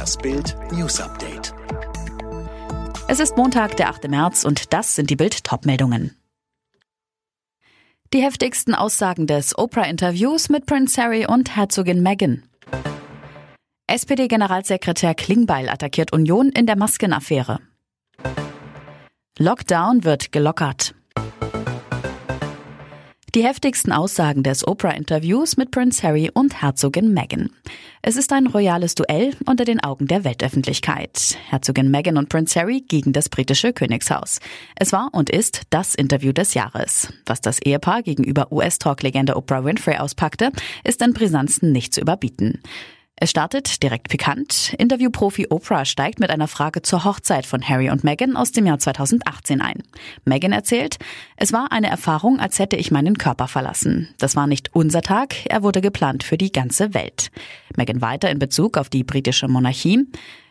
Das Bild News Update. Es ist Montag, der 8. März und das sind die Bild Topmeldungen. Die heftigsten Aussagen des Oprah-Interviews mit Prince Harry und Herzogin Meghan. SPD-Generalsekretär Klingbeil attackiert Union in der Maskenaffäre. Lockdown wird gelockert. Die heftigsten Aussagen des Oprah-Interviews mit Prince Harry und Herzogin Meghan. Es ist ein royales Duell unter den Augen der Weltöffentlichkeit. Herzogin Meghan und Prince Harry gegen das britische Königshaus. Es war und ist das Interview des Jahres. Was das Ehepaar gegenüber US-Talk-Legende Oprah Winfrey auspackte, ist in Brisanzen nicht zu überbieten. Es startet direkt pikant. Interviewprofi Oprah steigt mit einer Frage zur Hochzeit von Harry und Meghan aus dem Jahr 2018 ein. Meghan erzählt, es war eine Erfahrung, als hätte ich meinen Körper verlassen. Das war nicht unser Tag, er wurde geplant für die ganze Welt. Meghan weiter in Bezug auf die britische Monarchie.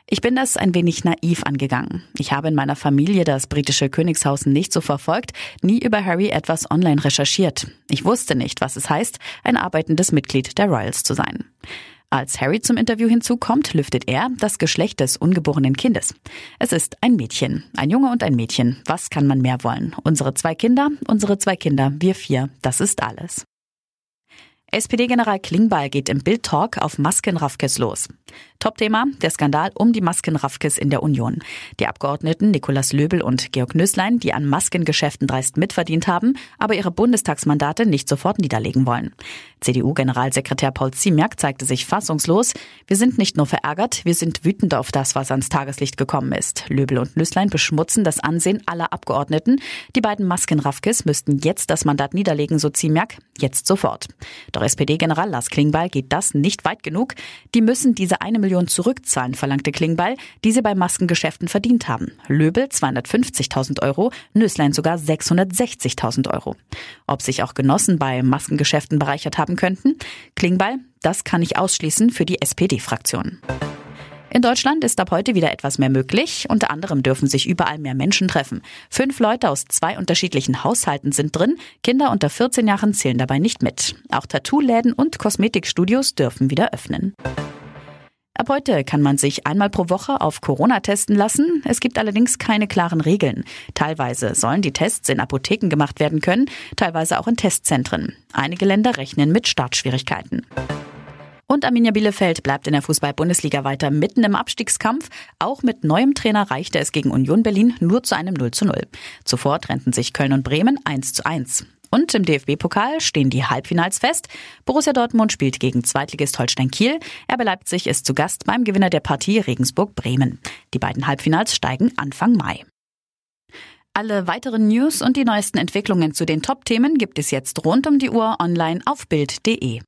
Ich bin das ein wenig naiv angegangen. Ich habe in meiner Familie das britische Königshaus nicht so verfolgt, nie über Harry etwas online recherchiert. Ich wusste nicht, was es heißt, ein arbeitendes Mitglied der Royals zu sein. Als Harry zum Interview hinzukommt, lüftet er das Geschlecht des ungeborenen Kindes. Es ist ein Mädchen, ein Junge und ein Mädchen. Was kann man mehr wollen? Unsere zwei Kinder, unsere zwei Kinder, wir vier, das ist alles. SPD-General Klingbeil geht im Bild-Talk auf Maskenraffkes los. Topthema, der Skandal um die Maskenraffkes in der Union. Die Abgeordneten Nikolaus Löbel und Georg Nüßlein, die an Maskengeschäften dreist mitverdient haben, aber ihre Bundestagsmandate nicht sofort niederlegen wollen. CDU-Generalsekretär Paul Ziemiak zeigte sich fassungslos. Wir sind nicht nur verärgert, wir sind wütend auf das, was ans Tageslicht gekommen ist. Löbel und Nüßlein beschmutzen das Ansehen aller Abgeordneten. Die beiden Maskenraffkes müssten jetzt das Mandat niederlegen, so Ziemiak, jetzt sofort. Doch SPD-General Lars Klingbeil geht das nicht weit genug. Die müssen diese eine Million zurückzahlen, verlangte Klingbeil, die sie bei Maskengeschäften verdient haben. Löbel 250.000 Euro, Nüßlein sogar 660.000 Euro. Ob sich auch Genossen bei Maskengeschäften bereichert haben könnten? Klingbeil, das kann ich ausschließen für die SPD-Fraktion. In Deutschland ist ab heute wieder etwas mehr möglich. Unter anderem dürfen sich überall mehr Menschen treffen. Fünf Leute aus zwei unterschiedlichen Haushalten sind drin. Kinder unter 14 Jahren zählen dabei nicht mit. Auch Tattoo-Läden und Kosmetikstudios dürfen wieder öffnen. Ab heute kann man sich einmal pro Woche auf Corona testen lassen. Es gibt allerdings keine klaren Regeln. Teilweise sollen die Tests in Apotheken gemacht werden können, teilweise auch in Testzentren. Einige Länder rechnen mit Startschwierigkeiten. Und Arminia Bielefeld bleibt in der Fußball-Bundesliga weiter mitten im Abstiegskampf. Auch mit neuem Trainer reichte es gegen Union Berlin nur zu einem 0 zu 0. Zuvor trennten sich Köln und Bremen 1 zu 1. Und im DFB-Pokal stehen die Halbfinals fest. Borussia Dortmund spielt gegen Zweitligist Holstein Kiel. RB Leipzig ist zu Gast beim Gewinner der Partie Regensburg-Bremen. Die beiden Halbfinals steigen Anfang Mai. Alle weiteren News und die neuesten Entwicklungen zu den Top-Themen gibt es jetzt rund um die Uhr online auf Bild.de.